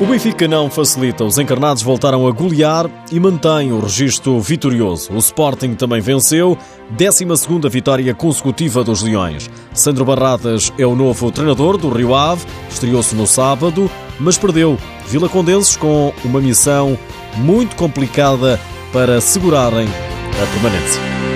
O Benfica não facilita. Os encarnados voltaram a golear e mantém o registro vitorioso. O Sporting também venceu, 12 vitória consecutiva dos Leões. Sandro Barradas é o novo treinador do Rio Ave, estreou-se no sábado, mas perdeu. Vila Condenses com uma missão muito complicada para segurarem a permanência.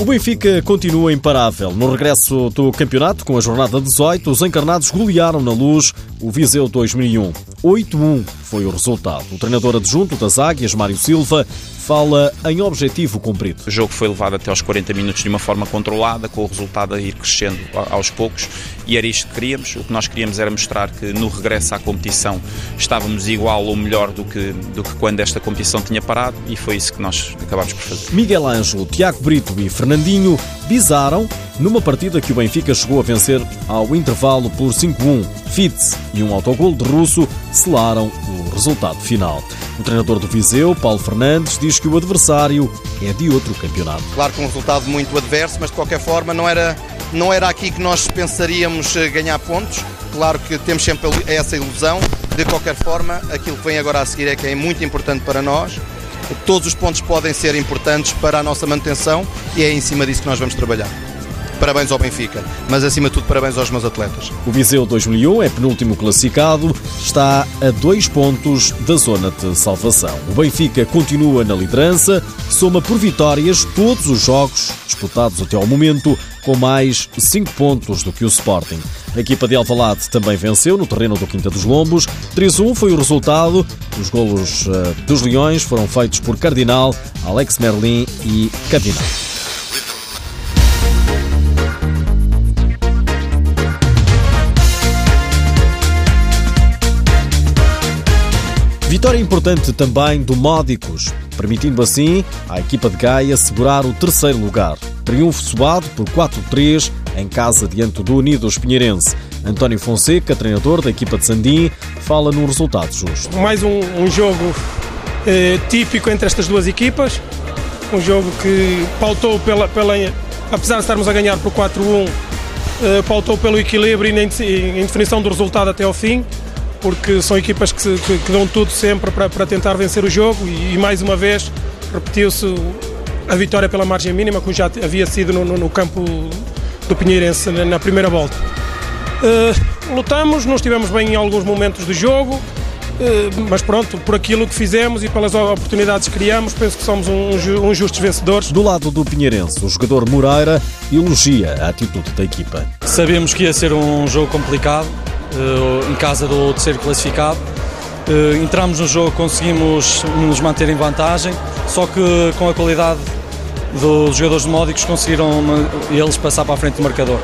O Benfica continua imparável. No regresso do campeonato, com a jornada 18, os encarnados golearam na luz o Viseu 2001. 8-1 foi o resultado. O treinador adjunto das Águias, Mário Silva, fala em objetivo cumprido. O jogo foi levado até aos 40 minutos de uma forma controlada, com o resultado a ir crescendo aos poucos, e era isto que queríamos. O que nós queríamos era mostrar que no regresso à competição estávamos igual ou melhor do que, do que quando esta competição tinha parado, e foi isso que nós acabámos por fazer. Miguel Ângelo, Tiago Brito e Fernandinho bizaram numa partida que o Benfica chegou a vencer ao intervalo por 5-1. Fitz e um autogol de Russo selaram o resultado final. O treinador do Viseu, Paulo Fernandes, diz que o adversário é de outro campeonato. Claro que um resultado muito adverso, mas de qualquer forma não era, não era aqui que nós pensaríamos eh, ganhar pontos. Claro que temos sempre essa ilusão. De qualquer forma, aquilo que vem agora a seguir é que é muito importante para nós. Todos os pontos podem ser importantes para a nossa manutenção e é em cima disso que nós vamos trabalhar parabéns ao Benfica, mas acima de tudo parabéns aos meus atletas. O Viseu 2001 é penúltimo classificado, está a dois pontos da zona de salvação. O Benfica continua na liderança, soma por vitórias todos os jogos disputados até ao momento, com mais 5 pontos do que o Sporting. A equipa de Alvalade também venceu no terreno do Quinta dos Lombos. 3-1 foi o resultado. Os golos uh, dos Leões foram feitos por Cardinal, Alex Merlin e Cardinal. Vitória importante também do Módicos, permitindo assim à equipa de Gaia segurar o terceiro lugar. Triunfo suado por 4-3 em casa diante do Unidos Pinheirense. António Fonseca, treinador da equipa de Sandim, fala num resultado justo. Mais um, um jogo eh, típico entre estas duas equipas. Um jogo que pautou pela, pela apesar de estarmos a ganhar por 4-1, eh, pautou pelo equilíbrio e em, em definição do resultado até ao fim porque são equipas que, que, que dão tudo sempre para, para, tentar vencer o jogo e, e mais uma vez repetiu-se a vitória pela margem mínima, como já havia sido no, no, no campo do Pinheirense na, na primeira volta. Uh, lutamos, não estivemos bem em alguns momentos do jogo, uh, mas pronto, por aquilo que fizemos e pelas oportunidades que criamos, penso que somos uns um, um justos vencedores. Do lado do Pinheirense, o jogador Moreira elogia a atitude da equipa. Sabemos que ia ser um jogo complicado, em casa do terceiro classificado. Eh, entramos no jogo, conseguimos nos manter em vantagem, só que com a qualidade dos jogadores módicos conseguiram eles passar para a frente do marcador.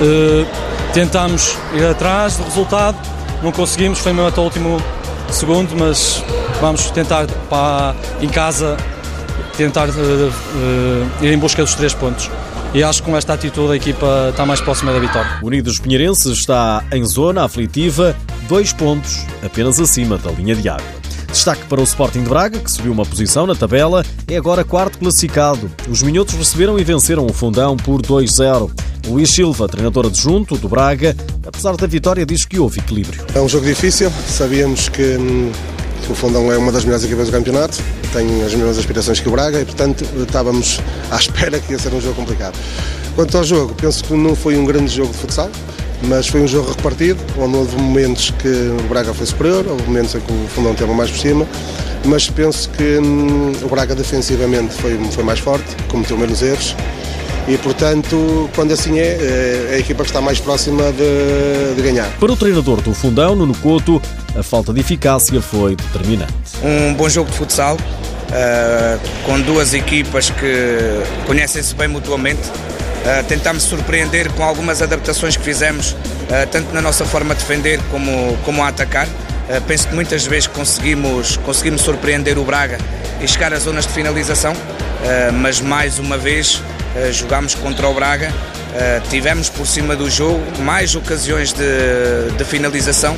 Eh, tentámos ir atrás do resultado, não conseguimos, foi mesmo até o último segundo, mas vamos tentar para, em casa tentar uh, uh, ir em busca dos três pontos e acho que com esta atitude a equipa está mais próxima da vitória. Unidos Pinheirense está em zona aflitiva, dois pontos apenas acima da linha de água. Destaque para o Sporting de Braga, que subiu uma posição na tabela, é agora quarto classificado. Os minhotos receberam e venceram o fundão por 2-0. Luís Silva, treinador adjunto do Braga, apesar da vitória, diz que houve equilíbrio. É um jogo difícil, sabíamos que, hum, que o fundão é uma das melhores equipas do campeonato tem as mesmas aspirações que o Braga e, portanto, estávamos à espera que ia ser um jogo complicado. Quanto ao jogo, penso que não foi um grande jogo de futsal, mas foi um jogo repartido, onde houve momentos que o Braga foi superior, houve momentos em que o Fundão teve mais por cima, mas penso que hum, o Braga defensivamente foi, foi mais forte, cometeu menos erros e, portanto, quando assim é, é, a equipa que está mais próxima de, de, ganhar. Para o treinador do Fundão, Nuno Couto, a falta de eficácia foi determinante. Um bom jogo de futsal, uh, com duas equipas que conhecem-se bem mutuamente. Uh, tentámos surpreender com algumas adaptações que fizemos, uh, tanto na nossa forma de defender como, como a atacar. Uh, penso que muitas vezes conseguimos, conseguimos surpreender o Braga e chegar às zonas de finalização, mas mais uma vez jogámos contra o Braga, tivemos por cima do jogo mais ocasiões de, de finalização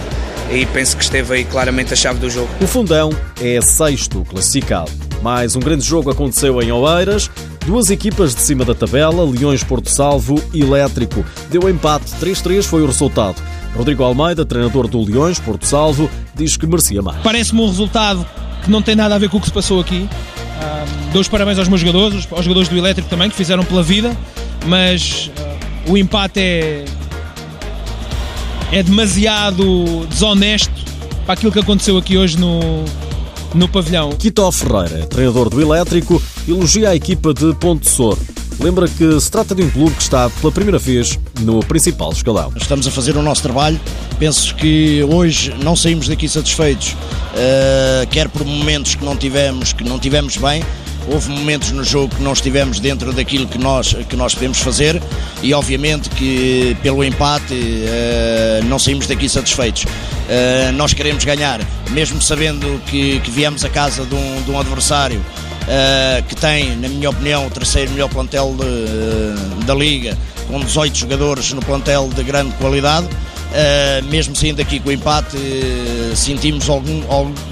e penso que esteve aí claramente a chave do jogo. O Fundão é sexto classificado. Mais um grande jogo aconteceu em Oeiras. Duas equipas de cima da tabela, Leões Porto Salvo e Elétrico. Deu empate, 3-3 foi o resultado. Rodrigo Almeida, treinador do Leões Porto Salvo, diz que merecia mais. Parece-me um resultado que não tem nada a ver com o que se passou aqui. Um, dou os parabéns aos meus jogadores, aos jogadores do Elétrico também, que fizeram pela vida, mas uh, o empate é, é demasiado desonesto para aquilo que aconteceu aqui hoje no, no pavilhão. Quito Ferreira, treinador do Elétrico, elogia a equipa de Ponte Sor. Lembra que se trata de um clube que está pela primeira vez no principal escalão. Estamos a fazer o nosso trabalho. Penso que hoje não saímos daqui satisfeitos, uh, quer por momentos que não tivemos, que não tivemos bem, Houve momentos no jogo que não estivemos dentro daquilo que nós, que nós podemos fazer e, obviamente, que pelo empate uh, não saímos daqui satisfeitos. Uh, nós queremos ganhar, mesmo sabendo que, que viemos a casa de um, de um adversário uh, que tem, na minha opinião, o terceiro melhor plantel de, da Liga, com 18 jogadores no plantel de grande qualidade. Uh, mesmo saindo aqui com o empate, uh, sentimos algum,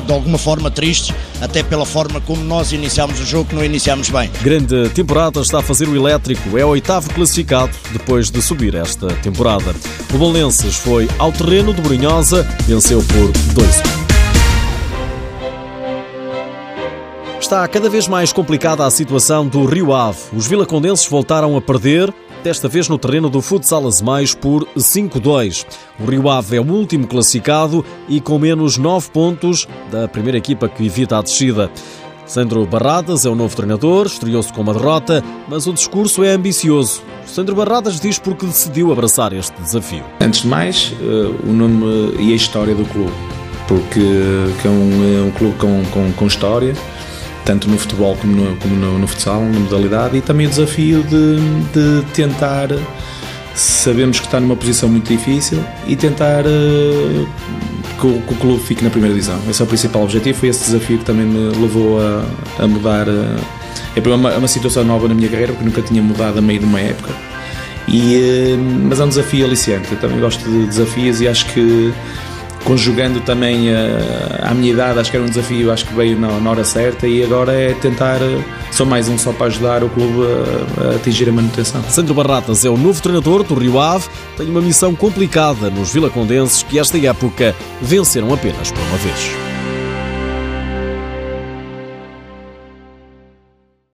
de alguma forma tristes, até pela forma como nós iniciámos o jogo, que não iniciámos bem. Grande temporada está a fazer o Elétrico, é o oitavo classificado depois de subir esta temporada. O Valenças foi ao terreno de Brunhosa, venceu por 2-1. Está cada vez mais complicada a situação do Rio Ave. Os vilacondenses voltaram a perder desta vez no terreno do Futsal Azemais por 5-2. O Rio Ave é o último classificado e com menos 9 pontos da primeira equipa que evita a descida. Sandro Barradas é o novo treinador, estreou-se com uma derrota, mas o discurso é ambicioso. Sandro Barradas diz porque decidiu abraçar este desafio. Antes de mais, uh, o nome e a história do clube, porque é um, é um clube com, com, com história tanto no futebol como no, como no, no futsal, na modalidade, e também o desafio de, de tentar. Sabemos que está numa posição muito difícil e tentar uh, que, o, que, o, clube fique na primeira divisão. Esse é o principal objetivo. Foi esse desafio que também me levou a, a mudar. Uh, é uma, uma situação nova na minha carreira, porque nunca tinha mudado a meio de uma época. E, uh, mas é um desafio aliciante. Eu também gosto de desafios e acho que conjugando também eh, a minha idade, acho que era um desafio, acho que veio na, na, hora certa e agora é tentar, eh, só mais um só para ajudar o clube a, a atingir a manutenção. Sandro Barratas é o novo treinador do Rio Ave, tem uma missão complicada nos vilacondenses que esta época venceram apenas por uma vez.